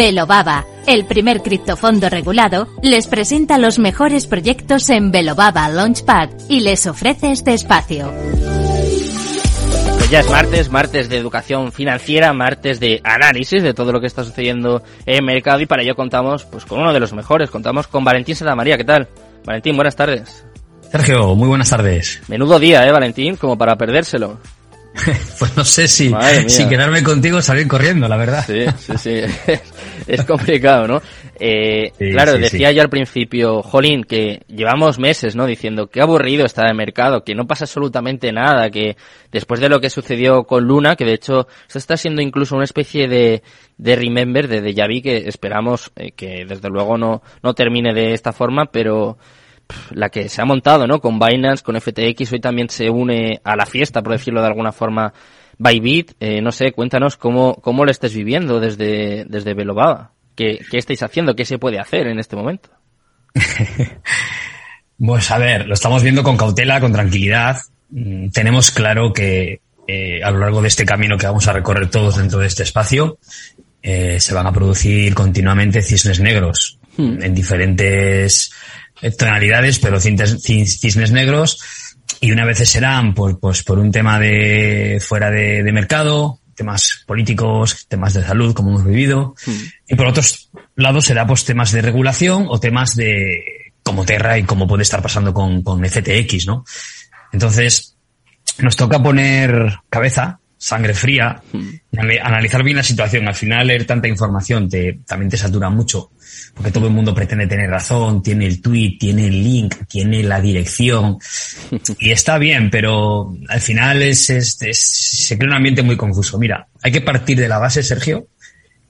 Velobaba, el primer criptofondo regulado, les presenta los mejores proyectos en Velobaba Launchpad y les ofrece este espacio. Pues ya es martes, martes de educación financiera, martes de análisis de todo lo que está sucediendo en el mercado y para ello contamos pues con uno de los mejores, contamos con Valentín María, ¿qué tal? Valentín, buenas tardes. Sergio, muy buenas tardes. Menudo día, ¿eh, Valentín? Como para perdérselo. pues no sé si, si quedarme contigo salir corriendo, la verdad. Sí, sí, sí. es complicado, ¿no? Eh, claro, decía yo al principio, Jolín, que llevamos meses, ¿no? Diciendo qué aburrido está el mercado, que no pasa absolutamente nada, que después de lo que sucedió con Luna, que de hecho esto está siendo incluso una especie de, de remember, de déjà vu, que esperamos eh, que desde luego no, no termine de esta forma, pero la que se ha montado, ¿no? Con Binance, con FTX, hoy también se une a la fiesta, por decirlo de alguna forma, Bybit. Eh, no sé, cuéntanos cómo, cómo lo estés viviendo desde, desde Velobaba. ¿Qué, ¿Qué estáis haciendo? ¿Qué se puede hacer en este momento? pues a ver, lo estamos viendo con cautela, con tranquilidad. Mm, tenemos claro que eh, a lo largo de este camino que vamos a recorrer todos dentro de este espacio, eh, se van a producir continuamente cisnes negros hmm. en diferentes tonalidades, pero cisnes negros, y una vez serán por, pues, por un tema de fuera de, mercado, temas políticos, temas de salud, como hemos vivido, hmm. y por otros lados será pues temas de regulación o temas de como Terra y como puede estar pasando con, con FTX, ¿no? Entonces, nos toca poner cabeza, sangre fría, hmm. analizar bien la situación. Al final, leer tanta información te, también te satura mucho porque todo el mundo pretende tener razón, tiene el tweet, tiene el link, tiene la dirección, y está bien, pero al final es, se crea un ambiente muy confuso. Mira, hay que partir de la base, Sergio,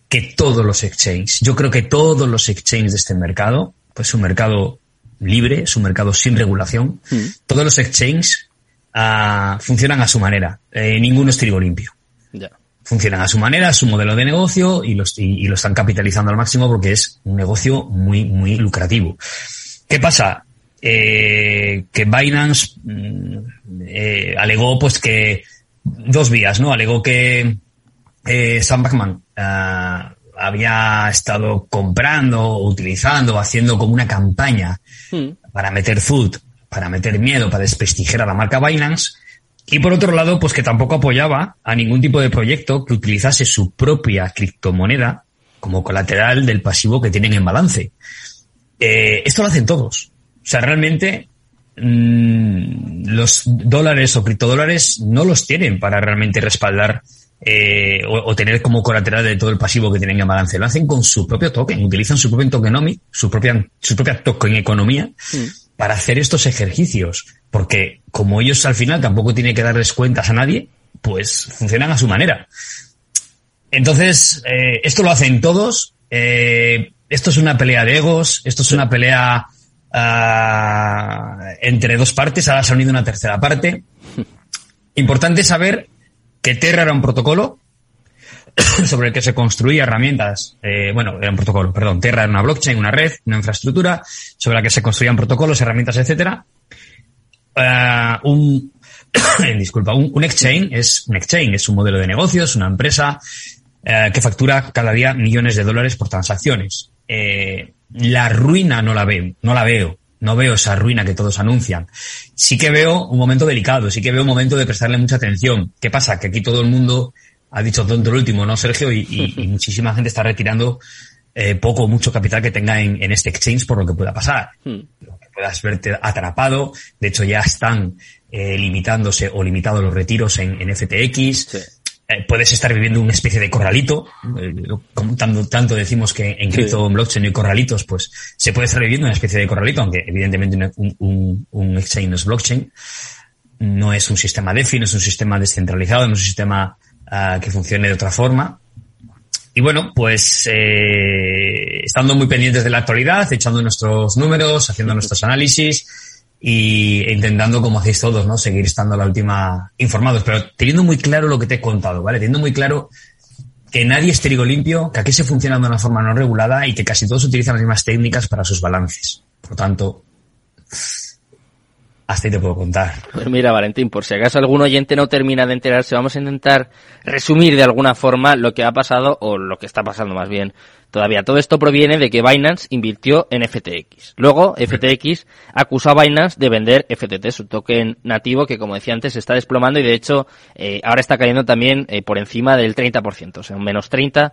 que todos los exchanges, yo creo que todos los exchanges de este mercado, pues es un mercado libre, es un mercado sin regulación, mm. todos los exchanges ah, funcionan a su manera, eh, ninguno es trigo limpio funcionan a su manera, a su modelo de negocio y, los, y, lo están capitalizando al máximo porque es un negocio muy, muy lucrativo. ¿Qué pasa? Eh, que Binance mm, eh, alegó pues que dos vías, ¿no? Alegó que eh, Sam Backman ah, había estado comprando, utilizando, haciendo como una campaña hmm. para meter food, para meter miedo, para desprestigiar a la marca Binance y por otro lado, pues que tampoco apoyaba a ningún tipo de proyecto que utilizase su propia criptomoneda como colateral del pasivo que tienen en balance. Eh, esto lo hacen todos. O sea, realmente mmm, los dólares o criptodólares no los tienen para realmente respaldar eh, o, tener como colateral de todo el pasivo que tienen en balance. Lo hacen con su propio token, utilizan su propio tokenomic, su propia, su propia token economía mm. para hacer estos ejercicios porque como ellos al final tampoco tienen que darles cuentas a nadie, pues funcionan a su manera. Entonces, eh, esto lo hacen todos. Eh, esto es una pelea de egos, esto es una pelea uh, entre dos partes, ahora se ha unido una tercera parte. Importante saber que Terra era un protocolo sobre el que se construía herramientas, eh, bueno, era un protocolo, perdón, Terra era una blockchain, una red, una infraestructura sobre la que se construían protocolos, herramientas, etcétera, eh, un, disculpa, un, exchange es un exchange, es un modelo de negocios, una empresa eh, que factura cada día millones de dólares por transacciones. Eh, la ruina no la veo, no la veo. No veo esa ruina que todos anuncian. Sí que veo un momento delicado, sí que veo un momento de prestarle mucha atención. ¿Qué pasa? Que aquí todo el mundo ha dicho tonto el último, ¿no, Sergio? Y, muchísima gente está retirando poco o mucho capital que tenga en, este exchange por lo que pueda pasar. Hmm puedas verte atrapado. De hecho, ya están eh, limitándose o limitados los retiros en, FTX. Eh, puedes estar viviendo una especie de corralito. Eh, como tanto, tanto, decimos que en cripto blockchain hay corralitos, pues se puede estar viviendo una especie de corralito, aunque evidentemente un, un, exchange no es blockchain. No es un sistema DeFi, no es un sistema descentralizado, no es un sistema ah, que funcione de otra forma. Y bueno, pues eh, estando muy pendientes de la actualidad, echando nuestros números, haciendo nuestros análisis y intentando, como hacéis todos, ¿no? Seguir estando a la última informados, pero teniendo muy claro lo que te he contado, ¿vale? Teniendo muy claro que nadie es trigo limpio, que aquí se funciona de una forma no regulada y que casi todos utilizan las mismas técnicas para sus balances. Por lo tanto, hasta ahí te puedo contar. Pues mira, Valentín, por si acaso algún oyente no termina de enterarse, vamos a intentar resumir de alguna forma lo que ha pasado, o lo que está pasando más bien todavía. Todo esto proviene de que Binance invirtió en FTX. Luego, FTX acusó a Binance de vender FTT, su token nativo, que como decía antes, se está desplomando y de hecho eh, ahora está cayendo también eh, por encima del 30%, o sea, un menos 30%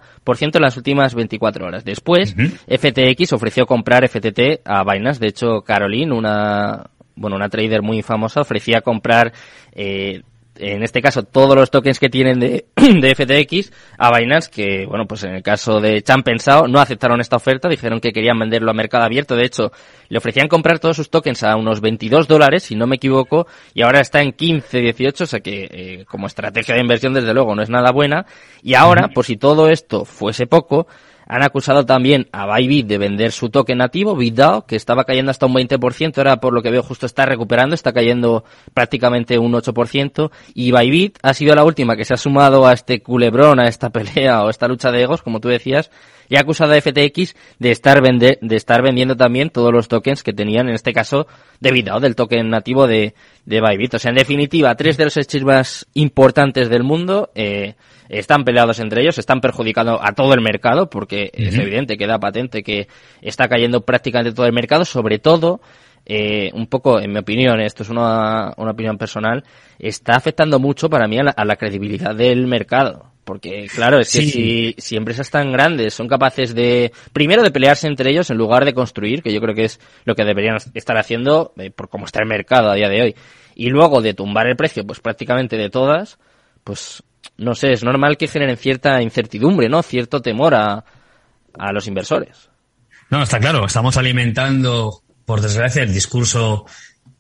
en las últimas 24 horas. Después, FTX ofreció comprar FTT a Binance. De hecho, Caroline, una bueno, una trader muy famosa ofrecía comprar, eh, en este caso, todos los tokens que tienen de, de FTX a Binance, que, bueno, pues en el caso de Chan Pensado no aceptaron esta oferta, dijeron que querían venderlo a mercado abierto. De hecho, le ofrecían comprar todos sus tokens a unos 22 dólares, si no me equivoco, y ahora está en 15, 18, o sea que eh, como estrategia de inversión, desde luego, no es nada buena. Y ahora, por si todo esto fuese poco, han acusado también a Bybit de vender su token nativo, BitDAO, que estaba cayendo hasta un 20%, ahora por lo que veo justo está recuperando, está cayendo prácticamente un 8%, y Bybit ha sido la última que se ha sumado a este culebrón, a esta pelea o esta lucha de egos, como tú decías, y ha acusado a FTX de estar, vende de estar vendiendo también todos los tokens que tenían, en este caso, de BitDAO, del token nativo de, de Bybit. O sea, en definitiva, tres de los exchanges más importantes del mundo, eh, están peleados entre ellos, están perjudicando a todo el mercado, porque es evidente que da patente que está cayendo prácticamente todo el mercado, sobre todo, eh, un poco, en mi opinión, esto es una, una opinión personal, está afectando mucho para mí a la, credibilidad del mercado. Porque, claro, es que si, si, empresas tan grandes son capaces de, primero de pelearse entre ellos en lugar de construir, que yo creo que es lo que deberían estar haciendo eh, por cómo está el mercado a día de hoy, y luego de tumbar el precio, pues prácticamente de todas, pues no sé, es normal que generen cierta incertidumbre, ¿no? Cierto temor a, a los inversores. No, está claro, estamos alimentando, por desgracia, el discurso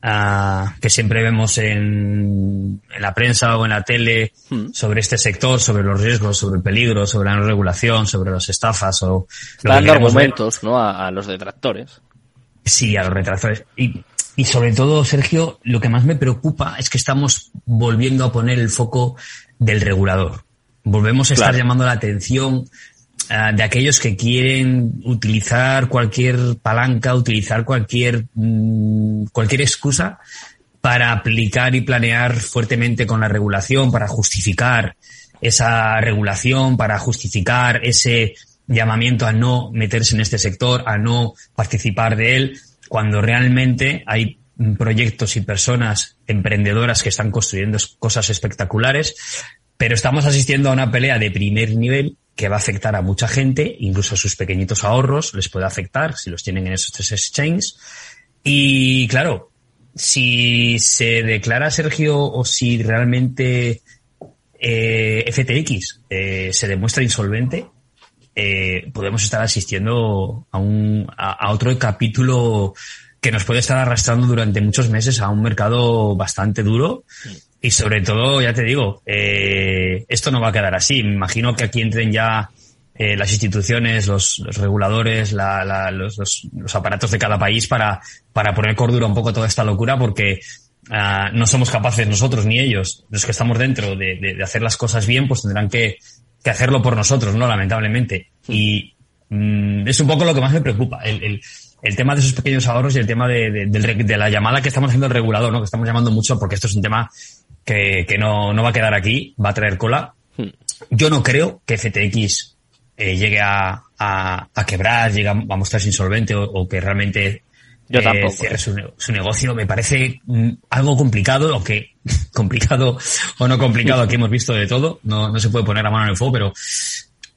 uh, que siempre vemos en, en, la prensa o en la tele hmm. sobre este sector, sobre los riesgos, sobre el peligro, sobre la no regulación, sobre las estafas o... Dando argumentos, ¿no? A, a, los detractores. Sí, a los detractores. Y, y sobre todo, Sergio, lo que más me preocupa es que estamos volviendo a poner el foco del regulador. Volvemos a estar llamando la atención uh, de aquellos que quieren utilizar cualquier palanca, utilizar cualquier, mm, cualquier excusa para aplicar y planear fuertemente con la regulación, para justificar esa regulación, para justificar ese llamamiento a no meterse en este sector, a no participar de él, cuando realmente hay proyectos y personas emprendedoras que están construyendo cosas espectaculares, pero estamos asistiendo a una pelea de primer nivel que va a afectar a mucha gente, incluso a sus pequeñitos ahorros les puede afectar si los tienen en esos tres exchanges. Y claro, si se declara Sergio o si realmente eh, FTX eh, se demuestra insolvente, eh, podemos estar asistiendo a, un, a, a otro capítulo que nos puede estar arrastrando durante muchos meses a un mercado bastante duro. Y sobre todo, ya te digo, eh, esto no va a quedar así. Me imagino que aquí entren ya eh, las instituciones, los, los reguladores, la, la, los, los, los, aparatos de cada país para, para poner cordura un poco a toda esta locura porque uh, no somos capaces nosotros ni ellos, los que estamos dentro, de, de, hacer las cosas bien, pues tendrán que, que, hacerlo por nosotros, ¿no? Lamentablemente. Y mm, es un poco lo que más me preocupa. El, el, el tema de esos pequeños ahorros y el tema de, de, de, la llamada que estamos haciendo el regulador, ¿no? Que estamos llamando mucho porque esto es un tema que, que no, no va a quedar aquí, va a traer cola. Hmm. Yo no creo que FTX eh, llegue a, a, a, quebrar, llegue a, a mostrarse insolvente o, o que realmente yo tampoco. cierre su, su, negocio. Me parece mm, algo complicado, aunque complicado o no complicado, aquí hemos visto de todo. No, no se puede poner la mano en el fuego, pero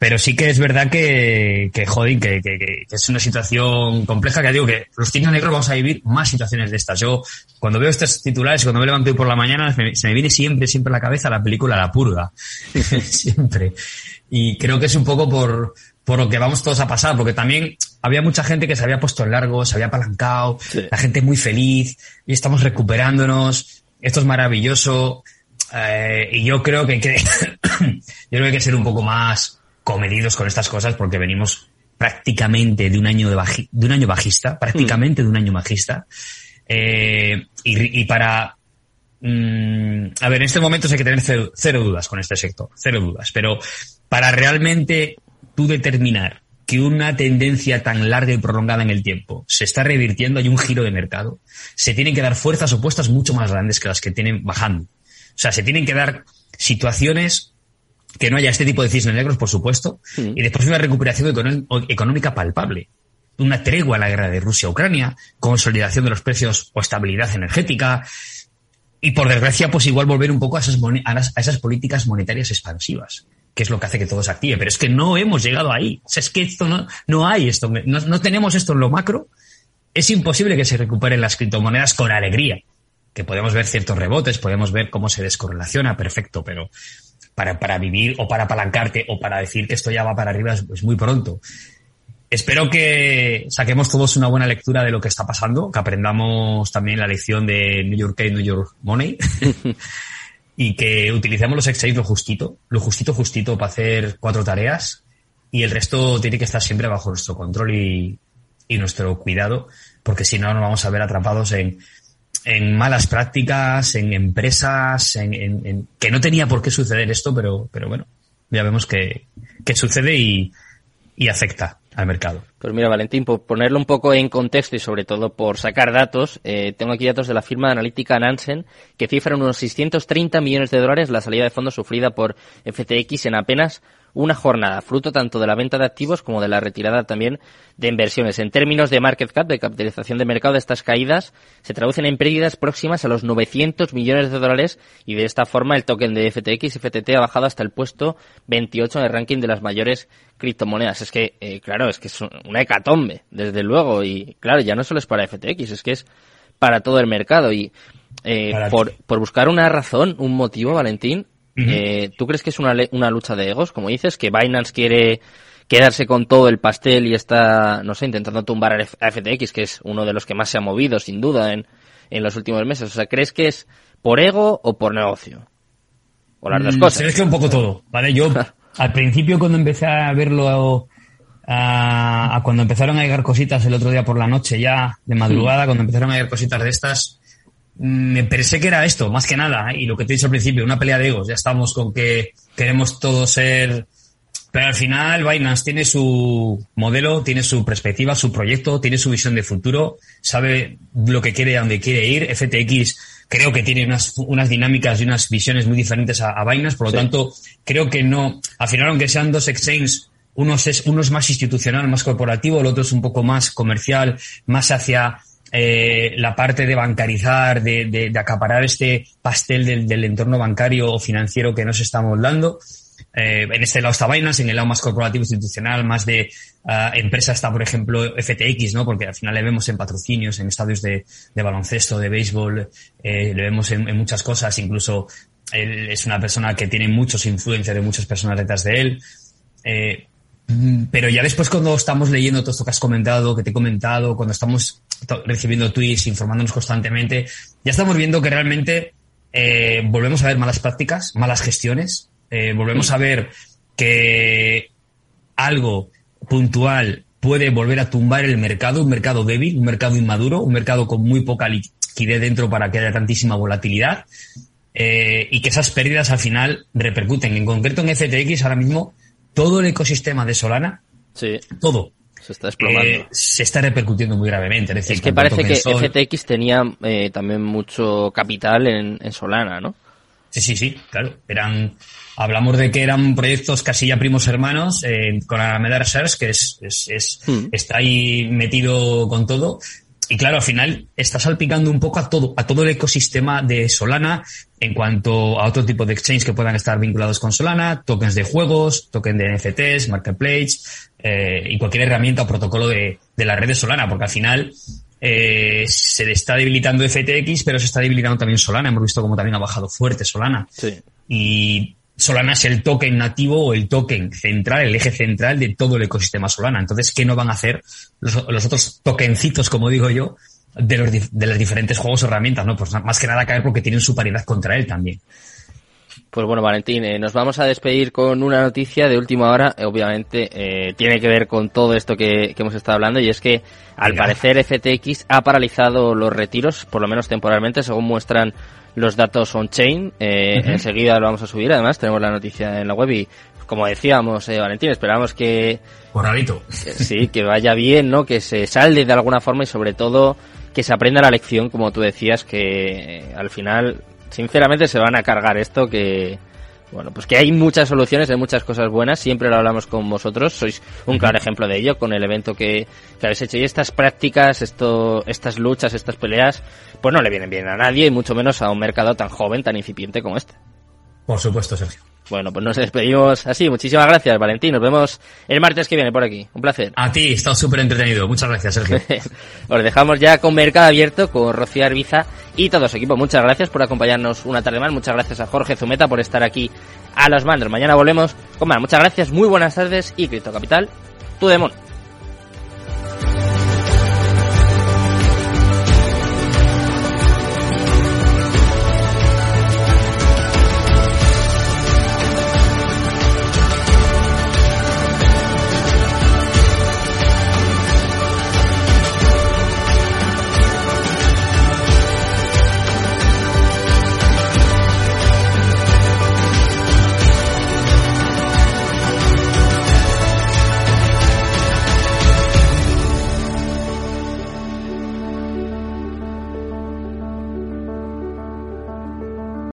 pero sí que es verdad que, que joder, que, que, que, es una situación compleja, que digo que los tigres negros vamos a vivir más situaciones de estas. Yo, cuando veo estos titulares, cuando me levanto hoy por la mañana, se me viene siempre, siempre a la cabeza la película La Purga. siempre. Y creo que es un poco por, por lo que vamos todos a pasar, porque también había mucha gente que se había puesto en largo, se había apalancado, sí. la gente muy feliz, y estamos recuperándonos, esto es maravilloso, eh, y yo creo que, yo creo que hay que ser un poco más, comedidos con estas cosas porque venimos prácticamente de un año de, baji, de un año bajista, prácticamente mm. de un año bajista. Eh, y, y, para mm, a ver, en este momento hay que tener cero, cero, dudas con este sector, cero dudas. Pero para realmente tú determinar que una tendencia tan larga y prolongada en el tiempo se está revirtiendo, hay un giro de mercado, se tienen que dar fuerzas opuestas mucho más grandes que las que tienen bajando. O sea, se tienen que dar situaciones que no haya este tipo de cisnes negros, por supuesto, y después una recuperación económica palpable. Una tregua a la guerra de Rusia-Ucrania, consolidación de los precios o estabilidad energética, y por desgracia, pues igual volver un poco a esas, a esas políticas monetarias expansivas que es lo que hace que todo se active. Pero es que no hemos llegado ahí. O sea, es que esto no, no hay esto, no, no tenemos esto en lo macro. Es imposible que se recuperen las criptomonedas con alegría. Que podemos ver ciertos rebotes, podemos ver cómo se descorrelaciona, perfecto, pero para, para vivir o para apalancarte o para decir que esto ya va para arriba es, muy pronto. Espero que saquemos todos una buena lectura de lo que está pasando, que aprendamos también la lección de New York New York Money. y que utilicemos los exchanges lo justito, lo justito, justito para hacer cuatro tareas y el resto tiene que estar siempre bajo nuestro control y, y nuestro cuidado, porque si no nos vamos a ver atrapados en, en malas prácticas, en empresas, en, que no tenía por qué suceder esto, pero, pero bueno, ya vemos que, que sucede y, y afecta al mercado. Pues mira, Valentín, por ponerlo un poco en contexto y sobre todo por sacar datos, eh, tengo aquí datos de la firma analítica Nansen que cifran unos 630 millones de dólares la salida de fondos sufrida por FTX en apenas una jornada, fruto tanto de la venta de activos como de la retirada también de inversiones. En términos de market cap, de capitalización de mercado, estas caídas se traducen en pérdidas próximas a los 900 millones de dólares y de esta forma el token de FTX y FTT ha bajado hasta el puesto 28 en el ranking de las mayores criptomonedas. Es que, eh, claro, es que es una hecatombe, desde luego, y claro, ya no solo es para FTX, es que es para todo el mercado y eh, por, por buscar una razón, un motivo, Valentín, eh, ¿Tú crees que es una, una lucha de egos, como dices, que Binance quiere quedarse con todo el pastel y está, no sé, intentando tumbar a FTX, que es uno de los que más se ha movido, sin duda, en, en los últimos meses? O sea, ¿crees que es por ego o por negocio? O las dos mm, cosas. Mezcla un poco todo, ¿vale? Yo, al principio, cuando empecé a verlo, a, cuando empezaron a llegar cositas el otro día por la noche, ya de madrugada, cuando empezaron a llegar cositas de estas, me pensé que era esto, más que nada, ¿eh? y lo que te he dicho al principio, una pelea de egos. Ya estamos con que queremos todos ser. Pero al final, Binance tiene su modelo, tiene su perspectiva, su proyecto, tiene su visión de futuro, sabe lo que quiere, a dónde quiere ir. FTX creo que tiene unas, unas dinámicas y unas visiones muy diferentes a, Binance, por lo tanto, creo que no. Al final, aunque sean dos exchanges, uno es, uno es más institucional, más corporativo, el otro es un poco más comercial, más hacia eh, la parte de bancarizar, de, de, acaparar este pastel del, del, entorno bancario o financiero que nos estamos dando. Eh, en este lado está Binance, en el lado más corporativo institucional, más de uh, empresa está, por ejemplo, FTX, ¿no? Porque al final le vemos en patrocinios, en estadios de, de baloncesto, de béisbol, eh, le vemos en, en, muchas cosas, incluso él es una persona que tiene muchos influencias de muchas personas detrás de él. Eh, pero ya después cuando estamos leyendo todo esto que has comentado, que te he comentado, cuando estamos recibiendo tweets, informándonos constantemente, ya estamos viendo que realmente eh, volvemos a ver malas prácticas, malas gestiones, eh, volvemos a ver que algo puntual puede volver a tumbar el mercado, un mercado débil, un mercado inmaduro, un mercado con muy poca liquidez dentro para que haya tantísima volatilidad eh, y que esas pérdidas al final repercuten. En concreto en FTX ahora mismo todo el ecosistema de Solana, sí. todo, se está desplomando. Eh, se está repercutiendo muy gravemente. Es, es que parece que FTX tenía eh, también mucho capital en, en, Solana, ¿no? Sí, sí, sí, claro. Eran, hablamos de que eran proyectos casi ya primos hermanos eh, con Alameda Research, que es, es, es hmm. está ahí metido con todo. Y claro, al final está salpicando un poco a todo, a todo el ecosistema de Solana en cuanto a otro tipo de exchange que puedan estar vinculados con Solana, tokens de juegos, tokens de NFTs, marketplace, eh, y cualquier herramienta o protocolo de, de la red de Solana, porque al final eh, se está debilitando FTX, pero se está debilitando también Solana. Hemos visto como también ha bajado fuerte Solana. Sí. Y Solana es el token nativo o el token central, el eje central de todo el ecosistema Solana. Entonces, ¿qué no van a hacer los, los otros tokencitos, como digo yo, de los, de los diferentes juegos o herramientas? No, pues más que nada caer porque tienen su paridad contra él también. Pues bueno, Valentín, eh, nos vamos a despedir con una noticia de última hora. Eh, obviamente eh, tiene que ver con todo esto que, hemos estado hablando y es que al parecer FTX ha paralizado los retiros, por lo menos temporalmente, según muestran los datos on-chain. Enseguida lo vamos a subir, además tenemos la noticia en la web y como decíamos, eh, Valentín, esperamos que... Borradito. Sí, que vaya bien, ¿no? Que se salde de alguna forma y sobre todo que se aprenda la lección, como tú decías, que eh, al final, sinceramente, se van a cargar esto que... Bueno, pues que hay muchas soluciones, hay muchas cosas buenas, siempre lo hablamos con vosotros, sois un claro ejemplo de ello con el evento que, que habéis hecho y estas prácticas, esto, estas luchas, estas peleas, pues no le vienen bien a nadie y mucho menos a un mercado tan joven, tan incipiente como este. Por supuesto, Sergio. Bueno, pues nos despedimos así. Muchísimas gracias, Valentín. Nos vemos el martes que viene por aquí. Un placer. A ti, estado súper entretenido. Muchas gracias, Sergio. Os dejamos ya con Mercado Abierto, con Rocío Arbiza y todo su equipo. Muchas gracias por acompañarnos una tarde más. Muchas gracias a Jorge Zumeta por estar aquí a los mandos. Mañana volvemos con más. Muchas gracias, muy buenas tardes y Cripto Capital, tu demonio.